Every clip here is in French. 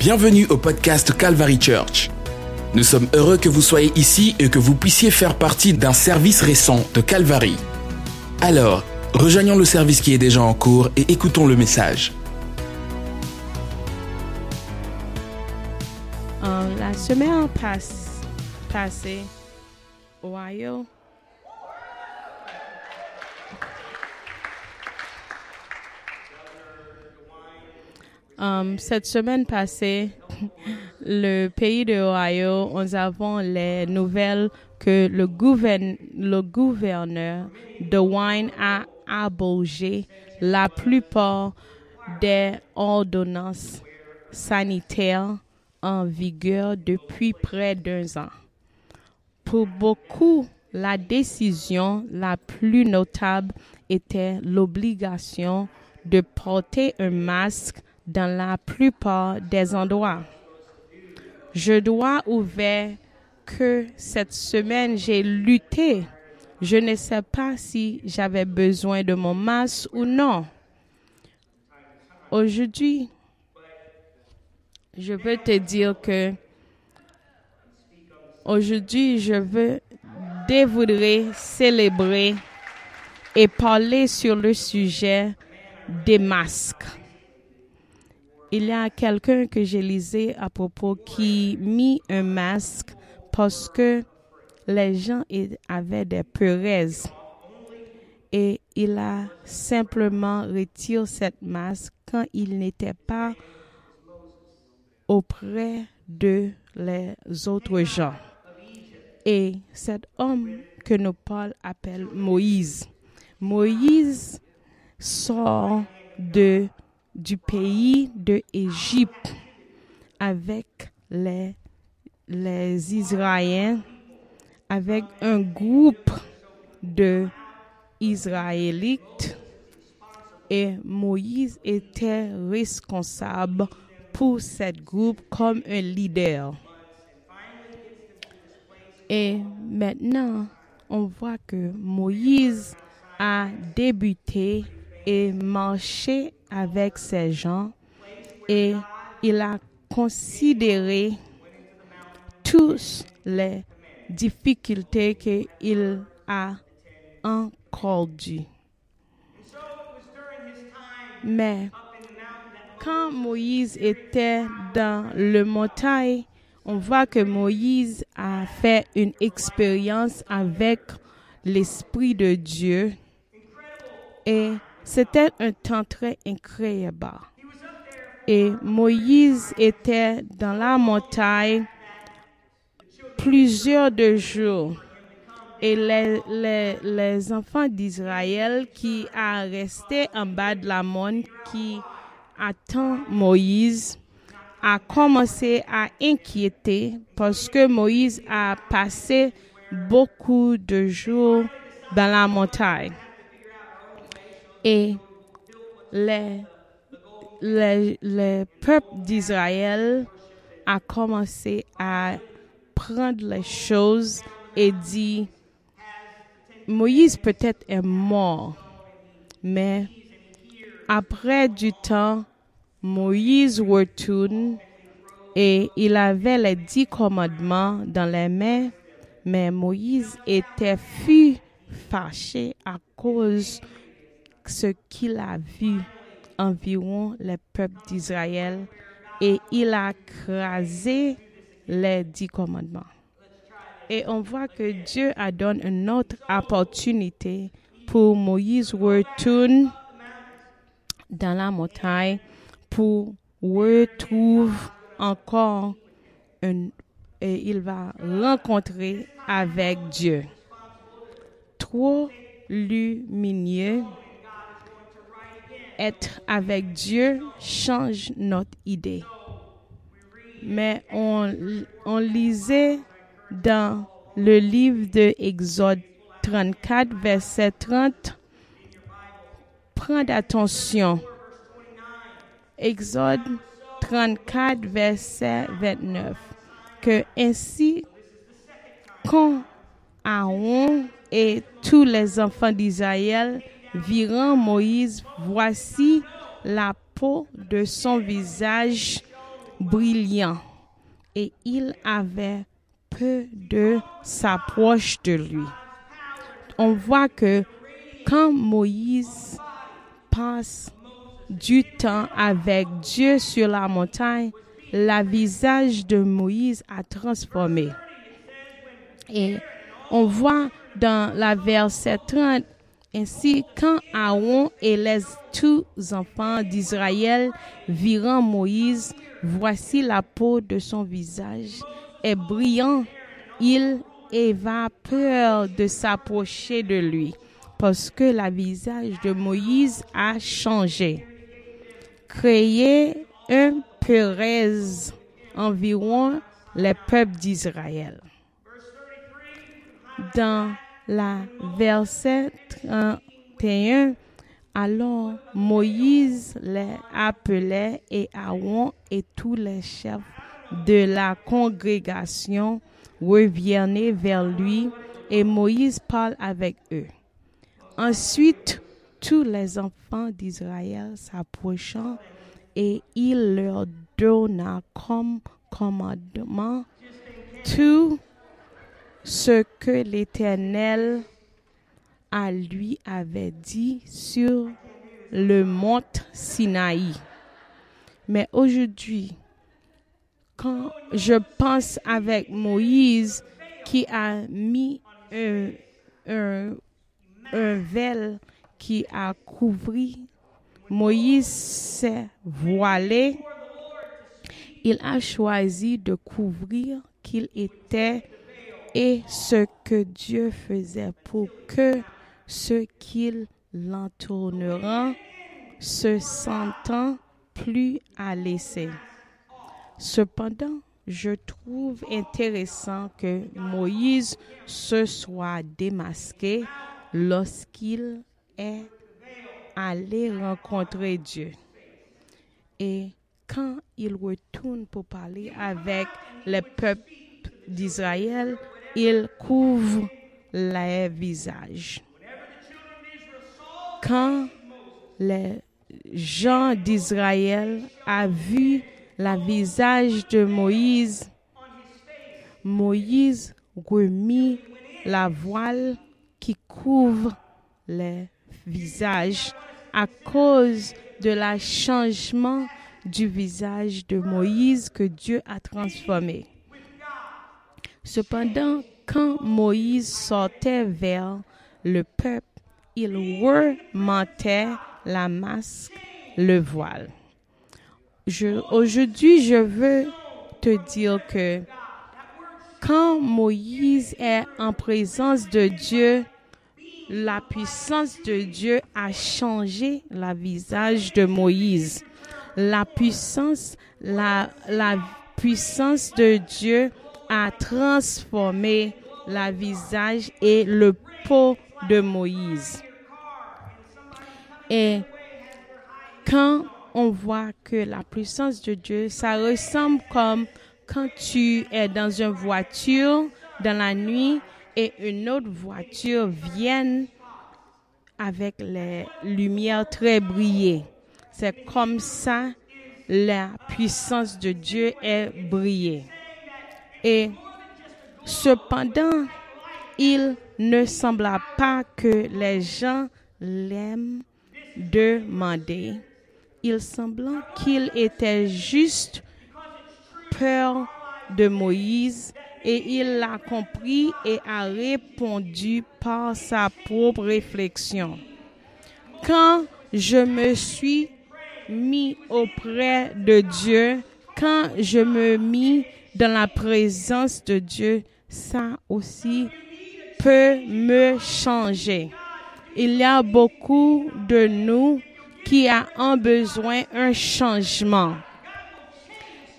Bienvenue au podcast Calvary Church. Nous sommes heureux que vous soyez ici et que vous puissiez faire partie d'un service récent de Calvary. Alors, rejoignons le service qui est déjà en cours et écoutons le message. Euh, la semaine passe- passée, Ohio, Euh, cette semaine passée, le pays de Ohio, nous avons les nouvelles que le, le gouverneur de Wine a abrogé la plupart des ordonnances sanitaires en vigueur depuis près d'un an. Pour beaucoup, la décision la plus notable était l'obligation de porter un masque dans la plupart des endroits. Je dois ouvrir que cette semaine j'ai lutté. Je ne sais pas si j'avais besoin de mon masque ou non. Aujourd'hui, je veux te dire que aujourd'hui, je veux dévorer, célébrer et parler sur le sujet des masques. Il y a quelqu'un que j'ai lisé à propos qui mit un masque parce que les gens avaient des peuraises. Et il a simplement retiré cette masque quand il n'était pas auprès de les autres gens. Et cet homme que nous Paul appelle Moïse. Moïse sort de, du pays de Égypte avec les, les Israéliens, avec un groupe de Israélites et Moïse était responsable pour ce groupe comme un leader. Et maintenant, on voit que Moïse a débuté et marché avec ces gens et il a considéré tous les difficultés qu'il a encore dû. Mais quand Moïse était dans le montagne, on voit que Moïse a fait une expérience avec l'Esprit de Dieu et c'était un temps très incroyable. Et Moïse était dans la montagne plusieurs jours. Et les, enfants d'Israël qui a en bas de la montagne, qui attend Moïse, a commencé à inquiéter parce que Moïse a passé beaucoup de jours dans la montagne. Et les, les, les peuples d'Israël a commencé à prendre les choses et dit, Moïse peut-être est mort, mais après du temps, Moïse retourne et il avait les dix commandements dans les mains, mais Moïse était fâché à cause ce qu'il a vu environ les peuples d'Israël et il a crasé les dix commandements. Et on voit que Dieu a donné une autre opportunité pour Moïse retourne dans la montagne pour retrouver encore et il va rencontrer avec Dieu. Trop lumineux, être avec Dieu change notre idée. Mais on, lisait dans le livre de Exode 34, verset 30, prendre attention. Exode 34, verset 29. Que ainsi, quand Aaron et tous les enfants d'Israël virant Moïse, voici la peau de son visage brillant et il avait peu de s'approche de lui. On voit que quand Moïse passe du temps avec Dieu sur la montagne, le visage de Moïse a transformé. Et on voit dans la verset 30, ainsi quand Aaron et les tous enfants d'Israël virent Moïse, voici la peau de son visage est brillant, il ava peur de s'approcher de lui parce que le visage de Moïse a changé. Créer un Pérez environ les peuples d'Israël. Dans la verset 31, alors Moïse les appelait et Aaron et tous les chefs de la congrégation revenaient vers lui et Moïse parle avec eux. Ensuite, tous les enfants d'Israël s'approchant et il leur donna comme commandement ce que l'Éternel à lui avait dit sur le mont Sinaï. Mais aujourd'hui, quand je pense avec Moïse qui a mis un, un, vel qui a couvert, Moïse s'est voilé, il a choisi de couvrir qu'il était et ce que Dieu faisait pour que ceux qui l'entoureront se sentant plus à laisser. Cependant, je trouve intéressant que Moïse se soit démasqué lorsqu'il est allé rencontrer Dieu. Et quand il retourne pour parler avec le peuple d'Israël, il couvre les visages. Quand les gens d'Israël a vu le visage de Moïse, Moïse remit la voile qui couvre les visages à cause de la changement du visage de Moïse que Dieu a transformé. Cependant, quand Moïse sortait vers le peuple, il remontait la masque, le voile. Aujourd'hui, je veux te dire que quand Moïse est en présence de Dieu, la puissance de Dieu a changé le visage de Moïse. La puissance, la, la puissance de Dieu a transformé le visage et le peau de Moïse. Et quand on voit que la puissance de Dieu, ça ressemble comme quand tu es dans une voiture dans la nuit et une autre voiture vient avec les lumières très brillées. C'est comme ça la puissance de Dieu est brillée. Et cependant, il ne sembla pas que les gens l'aiment demander. Il sembla qu'il était juste peur de Moïse et il l'a compris et a répondu par sa propre réflexion. Quand je me suis mis auprès de Dieu, quand je me mis dans la présence de Dieu, ça aussi peut me changer. Il y a beaucoup de nous qui a un besoin un changement.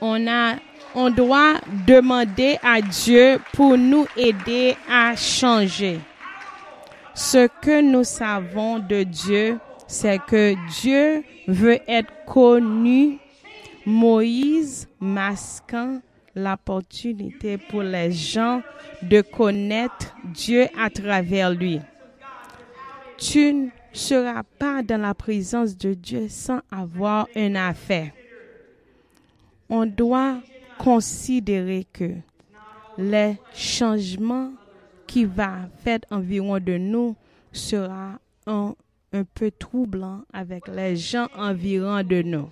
On a on doit demander à Dieu pour nous aider à changer. Ce que nous savons de Dieu, c'est que Dieu veut être connu. Moïse masquant l'opportunité pour les gens de connaître Dieu à travers lui. Tu ne seras pas dans la présence de Dieu sans avoir une affaire. on doit considérer que les changements qui va faire environ de nous sera un, un peu troublant avec les gens environ de nous.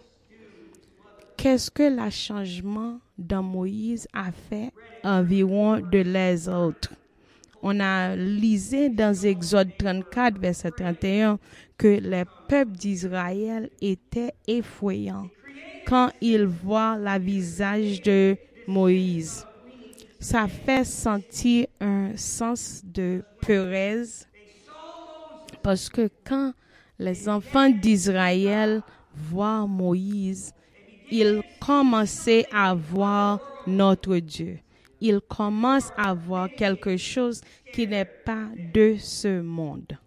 Qu'est-ce que le changement dans Moïse a fait environ de les autres? On a lisé dans Exode 34, verset 31, que les peuples d'Israël étaient effrayants quand ils voient la visage de Moïse. Ça fait sentir un sens de peuresse parce que quand les enfants d'Israël voient Moïse, ils commençaient à voir notre Dieu. Ils commencent à voir quelque chose qui n'est pas de ce monde.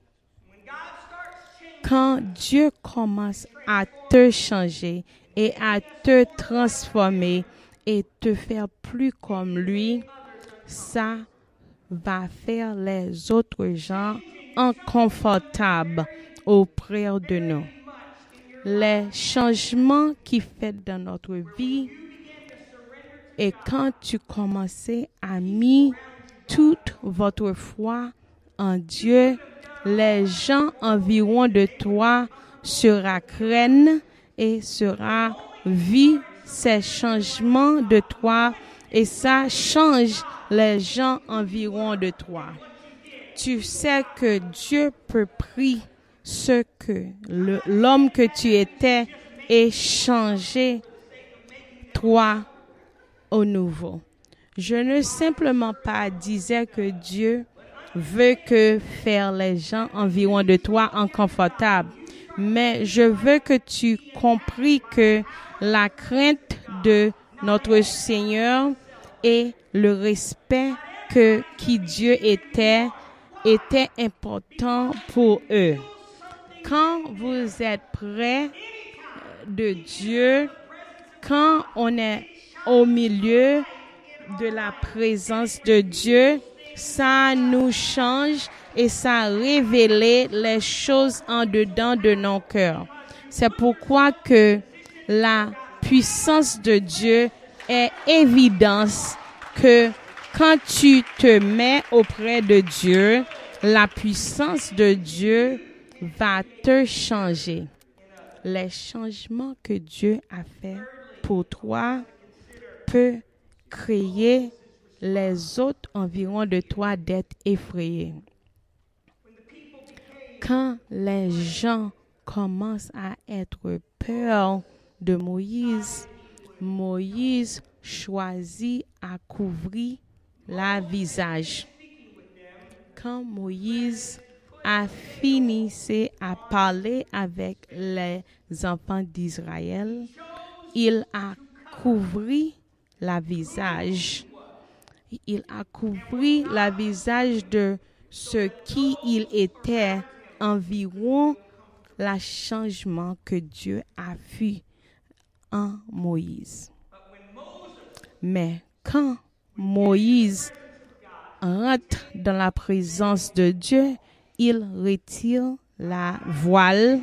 Quand Dieu commence à te changer et à te transformer et te faire plus comme lui, ça va faire les autres gens inconfortables auprès de nous. Les changements qui fait dans notre vie et quand tu commençais à mettre toute votre foi en Dieu, les gens environ de toi sera craignent et sera vie ces changements de toi et ça change les gens environ de toi. Tu sais que Dieu peut prier ce que l'homme que tu étais et changer toi au nouveau. Je ne simplement pas disais que Dieu veut que faire les gens environ de toi inconfortables, mais je veux que tu compris que la crainte de notre Seigneur et le respect que qui Dieu était était important pour eux. Quand vous êtes près de Dieu, quand on est au milieu de la présence de Dieu, ça nous change et ça révèle les choses en dedans de nos cœurs. C'est pourquoi que la puissance de Dieu est évidence que quand tu te mets auprès de Dieu, la puissance de Dieu va te changer. Les changements que Dieu a fait pour toi peut créer les autres environ de toi d'être effrayés. Quand les gens commencent à être peur de Moïse, Moïse choisit à couvrir la visage. Quand Moïse a fini à parler avec les enfants d'Israël, il a couvert la visage. Il a couvert la visage de ce qui il était environ le changement que Dieu a fait en Moïse. Mais quand Moïse rentre dans la présence de Dieu, il retire la voile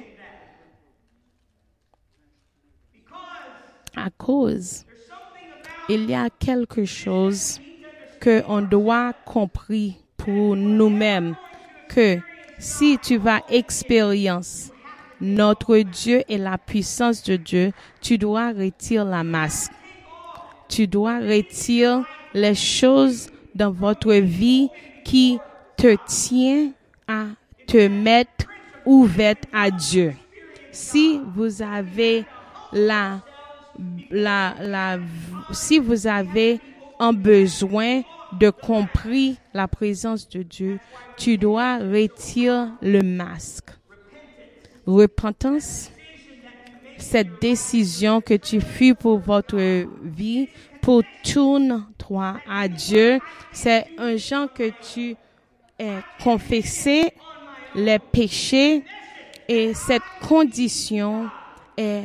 à cause il y a quelque chose que on doit comprendre pour nous-mêmes que si tu vas expérience notre Dieu et la puissance de Dieu, tu dois retirer la masque. Tu dois retirer les choses dans votre vie qui te tient à te mettre ouverte à Dieu. Si vous avez la la, la, si vous avez un besoin de compris la présence de Dieu, tu dois retirer le masque. Repentance, cette décision que tu fais pour votre vie, pour tourne-toi à Dieu, c'est un genre que tu es confessé les péchés et cette condition est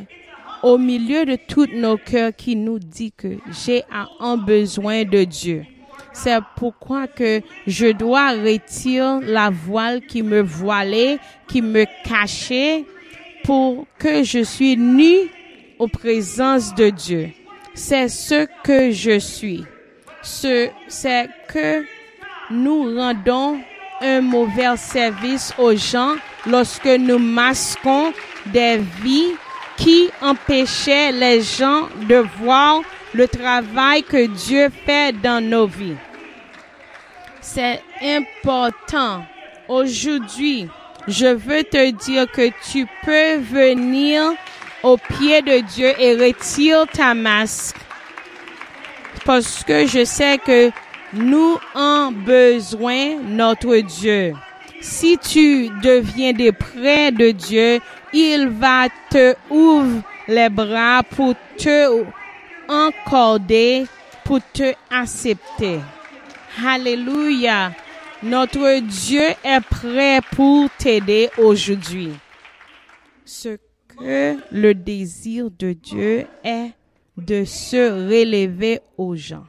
au milieu de tous nos cœurs qui nous dit que j'ai un besoin de Dieu. C'est pourquoi que je dois retirer la voile qui me voilait, qui me cachait pour que je suis nu aux présence de Dieu. c'est ce que je suis. Ce, c'est que nous rendons un mauvais service aux gens lorsque nous masquons des vies qui empêchaient les gens de voir le travail que Dieu fait dans nos vies. C'est important. Aujourd'hui, je veux te dire que tu peux venir au pied de Dieu et retirer ta masque. Parce que je sais que nous avons besoin notre Dieu. Si tu deviens des près de Dieu, il va te ouvrir les bras pour te encorder, pour te accepter. Alléluia. Notre Dieu est prêt pour t'aider aujourd'hui. Ce que le désir de Dieu est de se relever aux gens.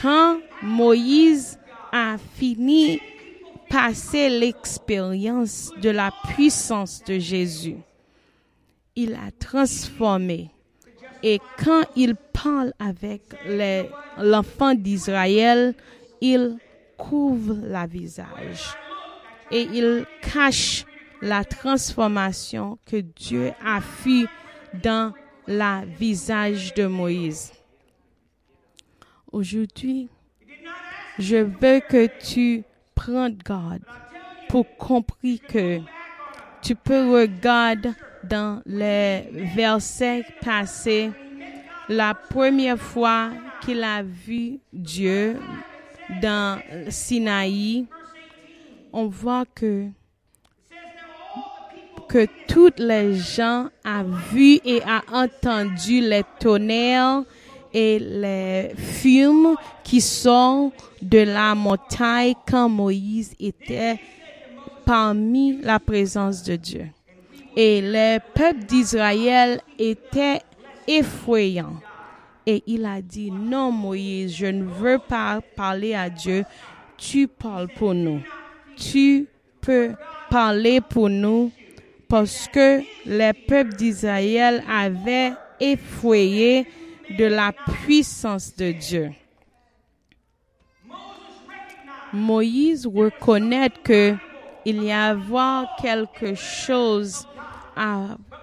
Quand Moïse a fini passer l'expérience de la puissance de Jésus, il a transformé. Et quand il parle avec l'enfant d'Israël, il couvre la visage et il cache la transformation que Dieu a fait dans la visage de Moïse. Aujourd'hui, je veux que tu prennes garde pour comprendre que tu peux regarder dans les versets passés la première fois qu'il a vu Dieu dans Sinaï, on voit que que toutes les gens ont vu et a entendu les tonnerres et les fumes qui sont de la montagne quand Moïse était parmi la présence de Dieu. Et le peuple d'Israël était effrayant. Et il a dit, non Moïse, je ne veux pas parler à Dieu, tu parles pour nous. Tu peux parler pour nous parce que les peuples d'Israël avaient effrayé de la puissance de Dieu. Moïse reconnaît que il y avait quelque chose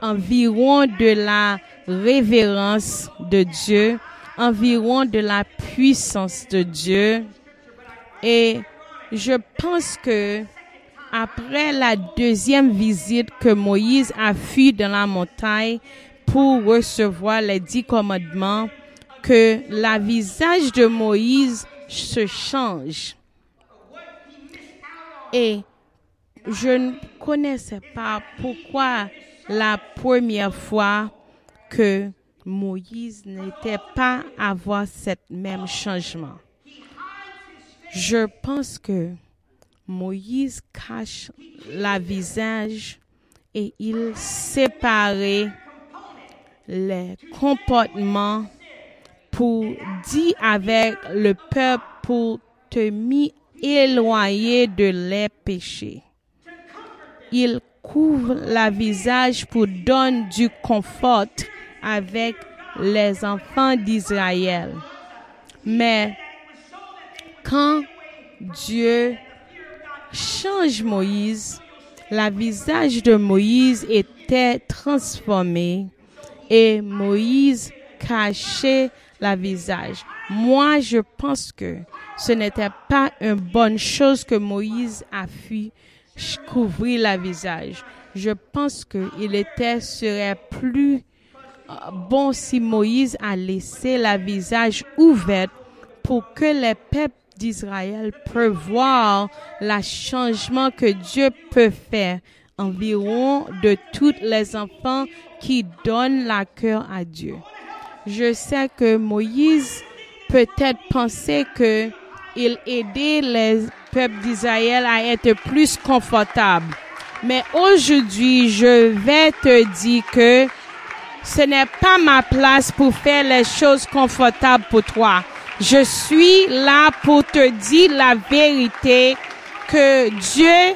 environ de la révérence de Dieu, environ de la puissance de Dieu. Et je pense que après la deuxième visite que Moïse a fui dans la montagne pour recevoir les dix commandements, que la visage de Moïse se change. Et je ne connaissais pas pourquoi la première fois que Moïse n'était pas à voir ce même changement. Je pense que Moïse cache la visage et il séparait les comportements pour dire avec le peuple pour te mis éloigner de les péchés. Il couvre la visage pour donner du confort avec les enfants d'Israël. Mais quand Dieu change Moïse, la visage de Moïse était transformé et Moïse cachait la visage. Moi, je pense que ce n'était pas une bonne chose que Moïse a fait couvrir la visage. Je pense qu'il était serait plus euh, bon si Moïse a laissé la visage ouverte pour que les peuples d'Israël peuvent voir le changement que Dieu peut faire environ de tous les enfants qui donnent la cœur à Dieu. Je sais que Moïse peut-être pensait que il aidait les peuples d'Israël à être plus confortables. Mais aujourd'hui, je vais te dire que ce n'est pas ma place pour faire les choses confortables pour toi. Je suis là pour te dire la vérité que Dieu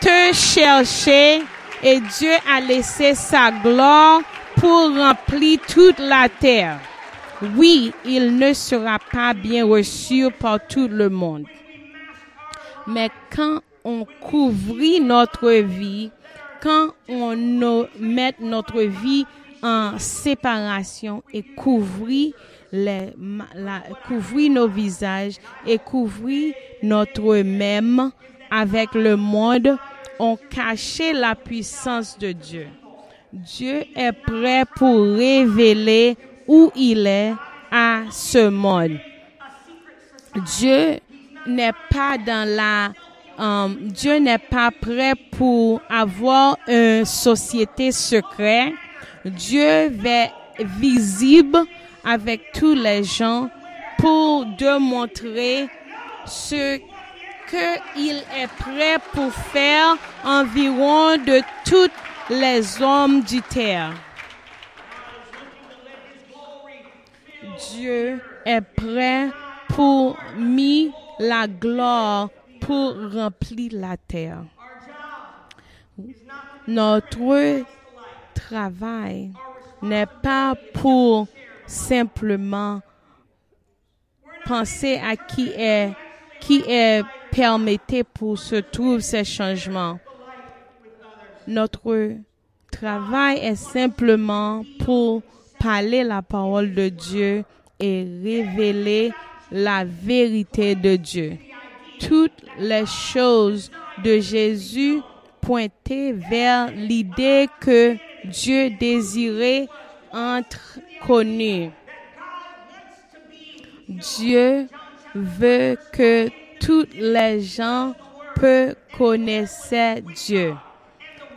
te cherchait et Dieu a laissé sa gloire pour remplir toute la terre. oui, il ne sera pas bien reçu par tout le monde. Mais quand on couvrit notre vie, quand on met notre vie en séparation et couvrit les, la, couvrit nos visages et couvrit notre même avec le monde, on cachait la puissance de Dieu. Dieu est prêt pour révéler où il est à ce monde. Dieu n'est pas dans la euh, Dieu n'est pas prêt pour avoir une société secrète. Dieu va visible avec tous les gens pour démontrer ce qu'il est prêt pour faire environ de tous les hommes du terre. Dieu est prêt pour mis la gloire pour remplir la terre. Notre travail n'est pas pour simplement penser à qui est qui est permetté pour se trouver ces changements. Notre travail est simplement pour parler la parole de Dieu et révéler la vérité de Dieu. Toutes les choses de Jésus pointaient vers l'idée que Dieu désirait être connu. Dieu veut que tous les gens peuvent connaître Dieu.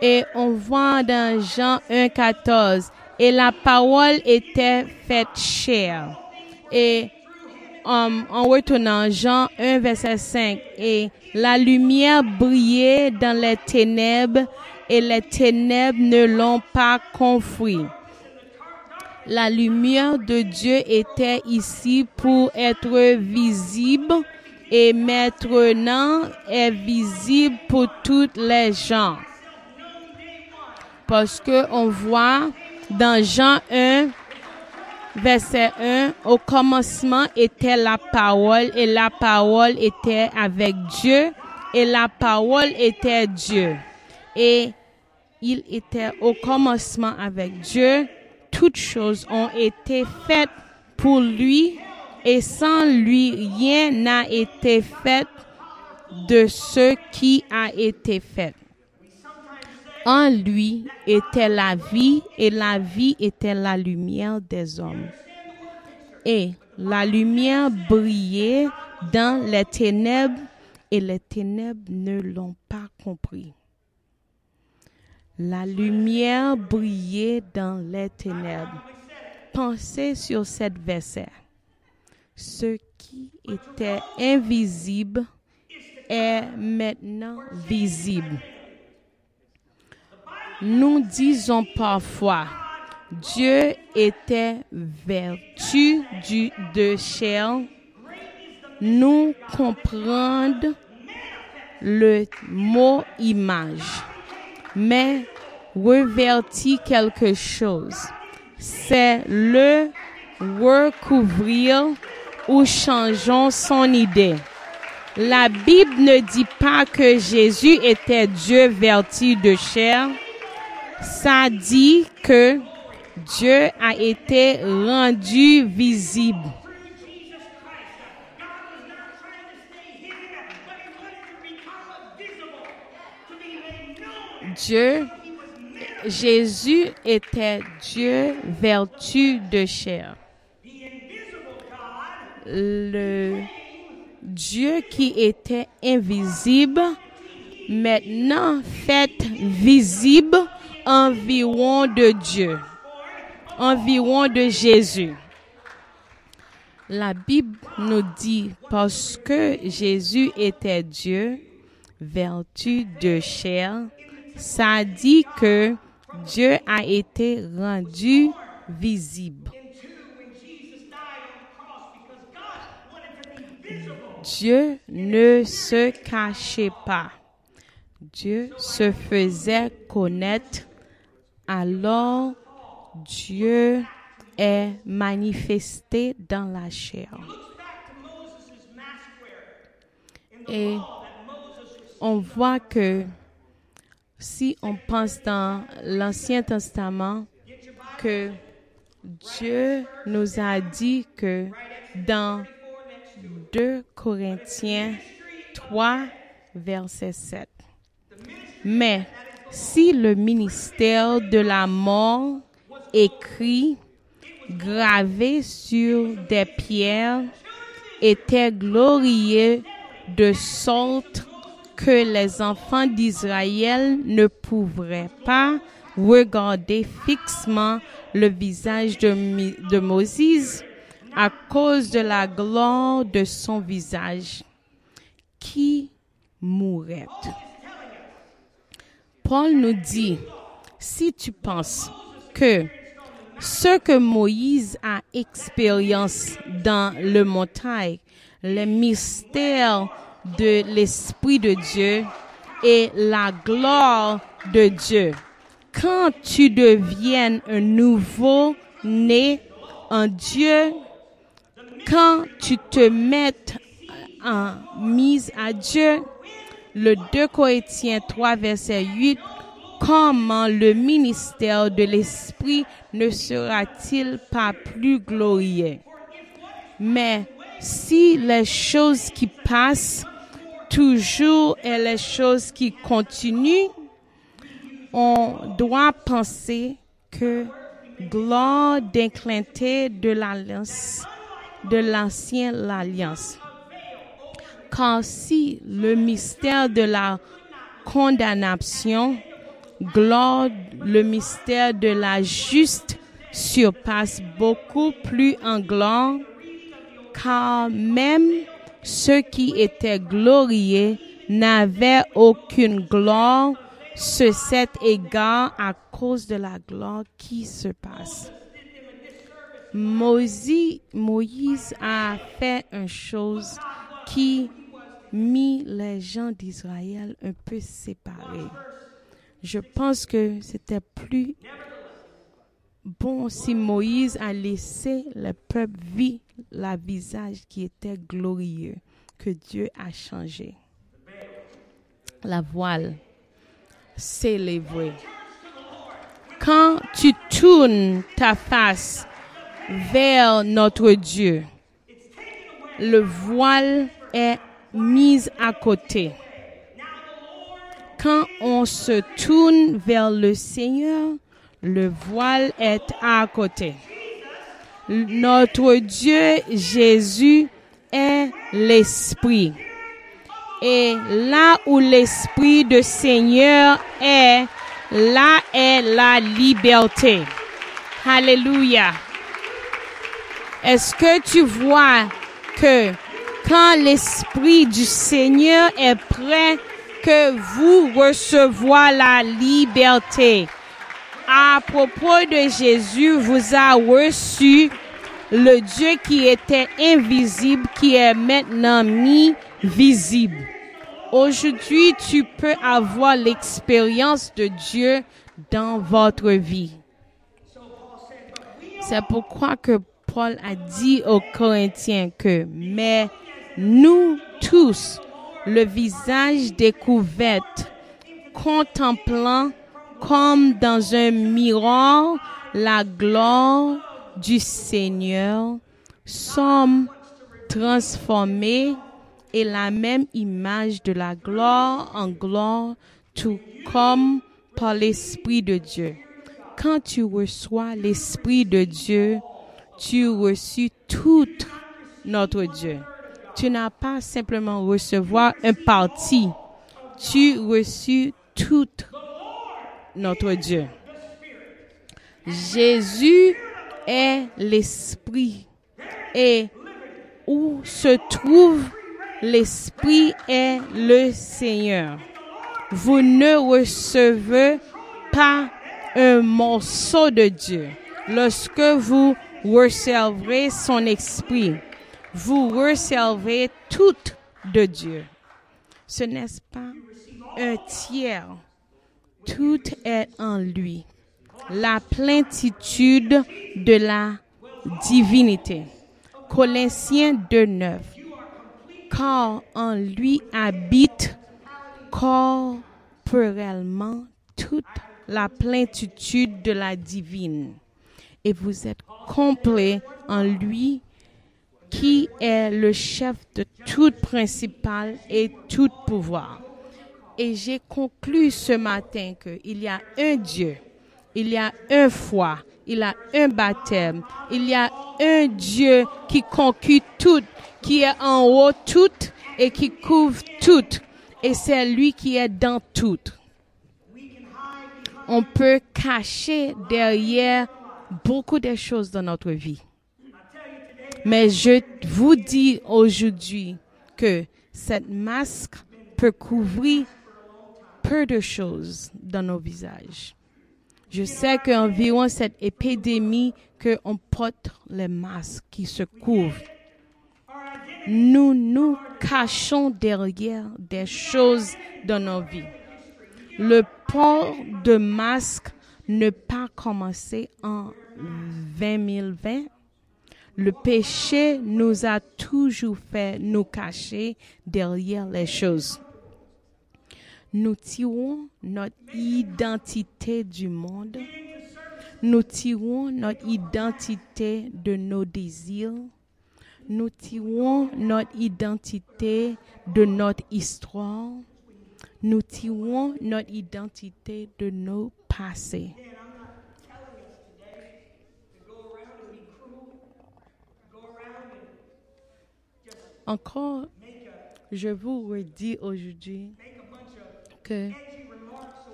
Et on voit dans Jean 1,14, et la parole était faite chair. Et um, en retournant Jean 1, verset 5, et la lumière brillait dans les ténèbres, et les ténèbres ne l'ont pas compris. La lumière de Dieu était ici pour être visible et maintenant est visible pour toutes les gens. Parce que on voit dans Jean 1, verset 1, au commencement était la parole et la parole était avec Dieu et la parole était Dieu. Et il était au commencement avec Dieu. Toutes choses ont été faites pour lui et sans lui, rien n'a été fait de ce qui a été fait. En lui était la vie et la vie était la lumière des hommes. Et la lumière brillait dans les ténèbres et les ténèbres ne l'ont pas compris. La lumière brillait dans les ténèbres. Pensez sur cette verset. Ce qui était invisible est maintenant visible. Nous disons parfois, Dieu était vertu du, de chair. Nous comprendre le mot image, mais revertir quelque chose, c'est le recouvrir ou changeons son idée. La Bible ne dit pas que Jésus était Dieu vertu de chair. Ça dit que Dieu a été rendu visible. Dieu, Jésus était Dieu vertu de chair. Le Dieu qui était invisible, maintenant fait visible environ de Dieu, environ de Jésus. La Bible nous dit parce que Jésus était Dieu, vertu de chair, ça dit que Dieu a été rendu visible. Dieu ne se cachait pas. Dieu se faisait connaître. Alors Dieu est manifesté dans la chair. Et on voit que si on pense dans l'Ancien Testament, que Dieu nous a dit que dans 2 Corinthiens 3, verset 7. Mais si le ministère de la mort écrit, gravé sur des pierres, était glorieux de sorte que les enfants d'Israël ne pourraient pas regarder fixement le visage de, de Moïse à cause de la gloire de son visage qui mourait. Paul nous dit, si tu penses que ce que Moïse a expérience dans le montagne, le mystère de l'Esprit de Dieu et la gloire de Dieu, quand tu deviens un nouveau né en Dieu, quand tu te mets en mise à Dieu, le 2 Corinthiens 3, verset 8, comment le ministère de l'Esprit ne sera-t-il pas plus glorieux? Mais si les choses qui passent toujours et les choses qui continuent, on doit penser que gloire d'inclinité de l'alliance, de l'ancienne alliance. Car si le mystère de la condamnation, gloire, le mystère de la juste surpasse beaucoup plus en gloire, car même ceux qui étaient glorieux n'avaient aucune gloire sur cet égard à cause de la gloire qui se passe. Moïse, a fait une chose qui mit les gens d'Israël un peu séparés. Je pense que c'était plus bon si Moïse a laissé le peuple vivre la visage qui était glorieux, que Dieu a changé. La voile, vrais. Quand tu tournes ta face vers notre Dieu, le voile est mis à côté. Quand on se tourne vers le Seigneur, le voile est à côté. Notre Dieu Jésus est l'Esprit. Et là où l'Esprit de Seigneur est, là est la liberté. Alléluia. Est-ce que tu vois que quand l'Esprit du Seigneur est prêt, que vous recevez la liberté? À propos de Jésus, vous a reçu le Dieu qui était invisible, qui est maintenant mis visible. Aujourd'hui, tu peux avoir l'expérience de Dieu dans votre vie. C'est pourquoi que Paul a dit aux Corinthiens que, mais nous tous, le visage découvert, contemplant comme dans un miroir la gloire du Seigneur, sommes transformés et la même image de la gloire en gloire, tout comme par l'Esprit de Dieu. Quand tu reçois l'Esprit de Dieu, tu reçus tout notre Dieu. Tu n'as pas simplement recevoir un parti, tu reçus tout notre Dieu. Jésus est l'Esprit et où se trouve l'Esprit est le Seigneur. Vous ne recevez pas un morceau de Dieu lorsque vous recevrez son esprit. Vous recevez tout de Dieu. Ce n'est pas un tiers? Tout est en lui. La plénitude de la divinité. Colossiens 2.9. Car en lui habite corporellement toute la plénitude de la divine. Et vous êtes complet en lui qui est le chef de tout principal et tout pouvoir. Et j'ai conclu ce matin qu'il y a un Dieu, il y a un foi, il y a un baptême, il y a un Dieu qui conquit tout, qui est en haut tout et qui couvre tout. Et c'est lui qui est dans tout. On peut cacher derrière beaucoup de choses dans notre vie. Mais je vous dis aujourd'hui que cette masque peut couvrir peu de choses dans nos visages. Je sais qu'environ cette épidémie qu'on porte les masques qui se couvrent. Nous nous cachons derrière des choses dans nos vies. Le port de masque ne pas commencé en 2020. Le péché nous a toujours fait nous cacher derrière les choses. Nous tirons notre identité du monde. Nous tirons notre identité de nos désirs. Nous tirons notre identité de notre histoire. Nous tirons notre identité de nos passés. Encore, je vous redis aujourd'hui que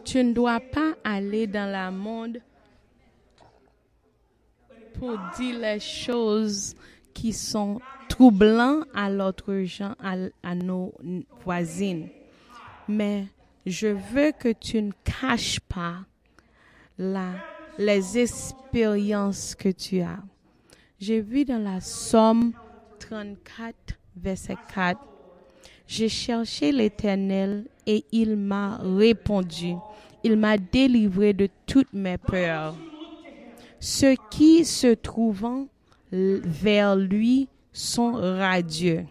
tu ne dois pas aller dans le monde pour dire les choses qui sont troublantes à l'autre gens, à, nos voisines. Mais je veux que tu ne caches pas la, les expériences que tu as. J'ai vu dans la Somme 34, verset 4, j'ai cherché l'Éternel et il m'a répondu. Il m'a délivré de toutes mes peurs. Ceux qui se trouvent vers lui sont radieux.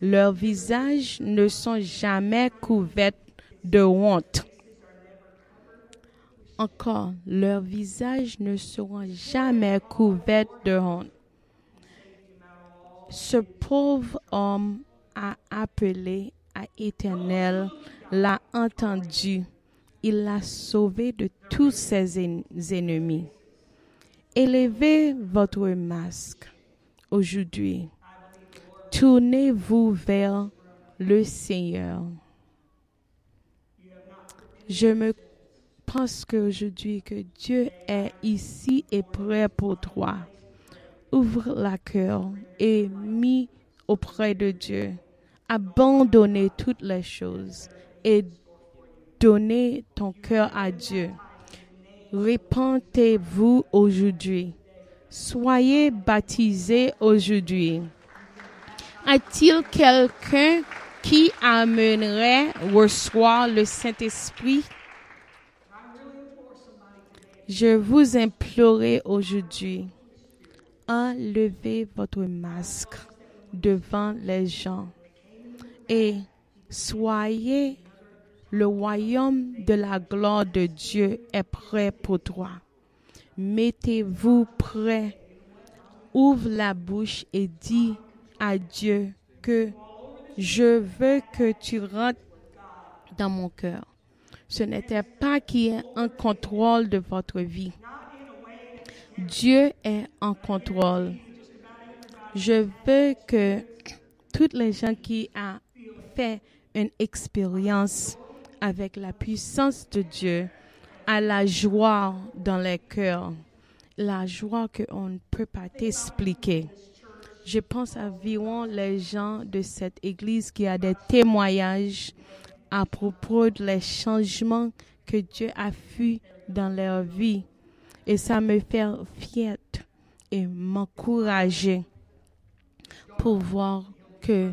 Leurs visages ne sont jamais couverts de honte. Encore, leurs visages ne seront jamais couverts de honte. Ce pauvre homme a appelé à Éternel, l'a entendu, il l'a sauvé de tous ses ennemis. Élevez votre masque aujourd'hui. Tournez-vous vers le Seigneur. Je me pense qu'aujourd'hui que Dieu est ici et prêt pour toi. Ouvre la cœur et mis auprès de Dieu. Abandonnez toutes les choses et donnez ton cœur à Dieu. Répentez-vous aujourd'hui. Soyez baptisés aujourd'hui. A-t-il quelqu'un qui amènerait recevoir le Saint-Esprit? Je vous implore aujourd'hui, enlevez votre masque devant les gens et soyez le royaume de la gloire de Dieu est prêt pour toi. Mettez-vous prêt. Ouvre la bouche et dis à Dieu que je veux que tu rentres dans mon cœur. Ce n'était pas qui est en contrôle de votre vie. Dieu est en contrôle. Je veux que toutes les gens qui ont fait une expérience avec la puissance de Dieu à la joie dans les cœurs, la joie qu'on ne peut pas t'expliquer. Je pense environ les gens de cette église qui a des témoignages à propos des changements que Dieu a fait dans leur vie. Et ça me fait fière et m'encourager pour voir que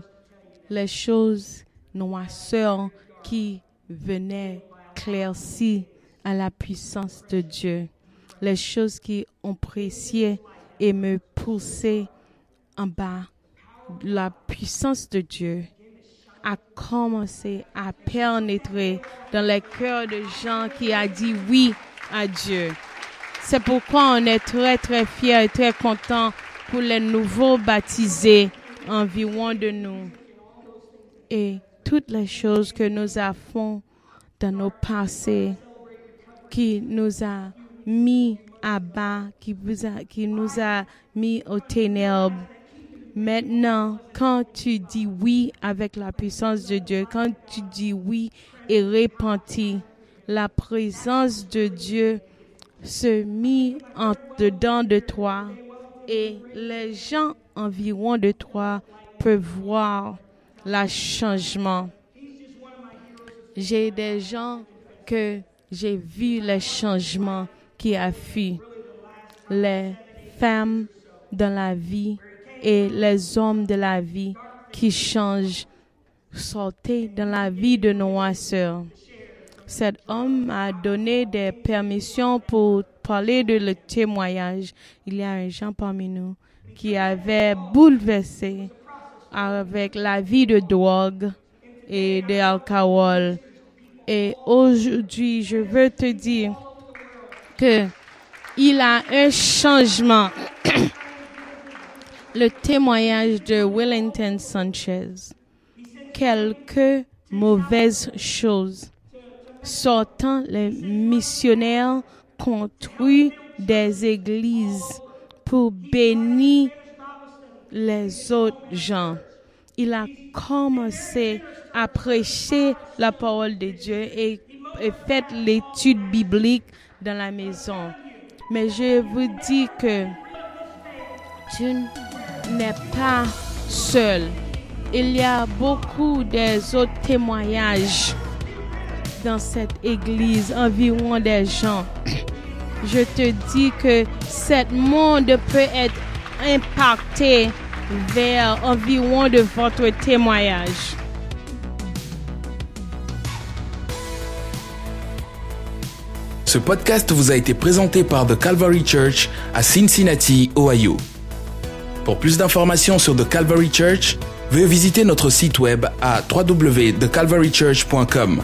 les choses noirceurs qui venaient éclaircir à la puissance de Dieu, les choses qui ont apprécié et me pousser en bas. La puissance de Dieu a commencé à pénétrer dans les cœurs de gens qui a dit oui à Dieu. C'est pourquoi on est très très fiers et très contents pour les nouveaux baptisés environ de nous. Et toutes les choses que nous avons dans nos passés, qui nous a mis à bas, qui, a, qui nous a mis aux ténèbres. Maintenant, quand tu dis oui avec la puissance de Dieu, quand tu dis oui et repentis, la présence de Dieu se mit en dedans de toi et les gens environ de toi peuvent voir le changement. J'ai des gens que j'ai vu les changements qui a fui. Les femmes dans la vie et les hommes de la vie qui changent, sauter dans la vie de nos sœurs. Cet homme a donné des permissions pour parler de le témoignage. Il y a un gens parmi nous qui avait bouleversé avec la vie de drogue et d'alcool. Et aujourd'hui, je veux te dire que il a un changement. Le témoignage de Wellington Sanchez. Quelques mauvaises choses. Sortant les missionnaires construit des églises pour bénir les autres gens. Il a commencé à prêcher la parole de Dieu et, et fait l'étude biblique dans la maison. Mais je vous dis que tu n'es pas seul. Il y a beaucoup des témoignages dans cette église, environ des gens. Je te dis que ce monde peut être impacté vers environ de votre témoignage. Ce podcast vous a été présenté par The Calvary Church à Cincinnati, Ohio. Pour plus d'informations sur The Calvary Church, veuillez visiter notre site web à www.thecalvarychurch.com.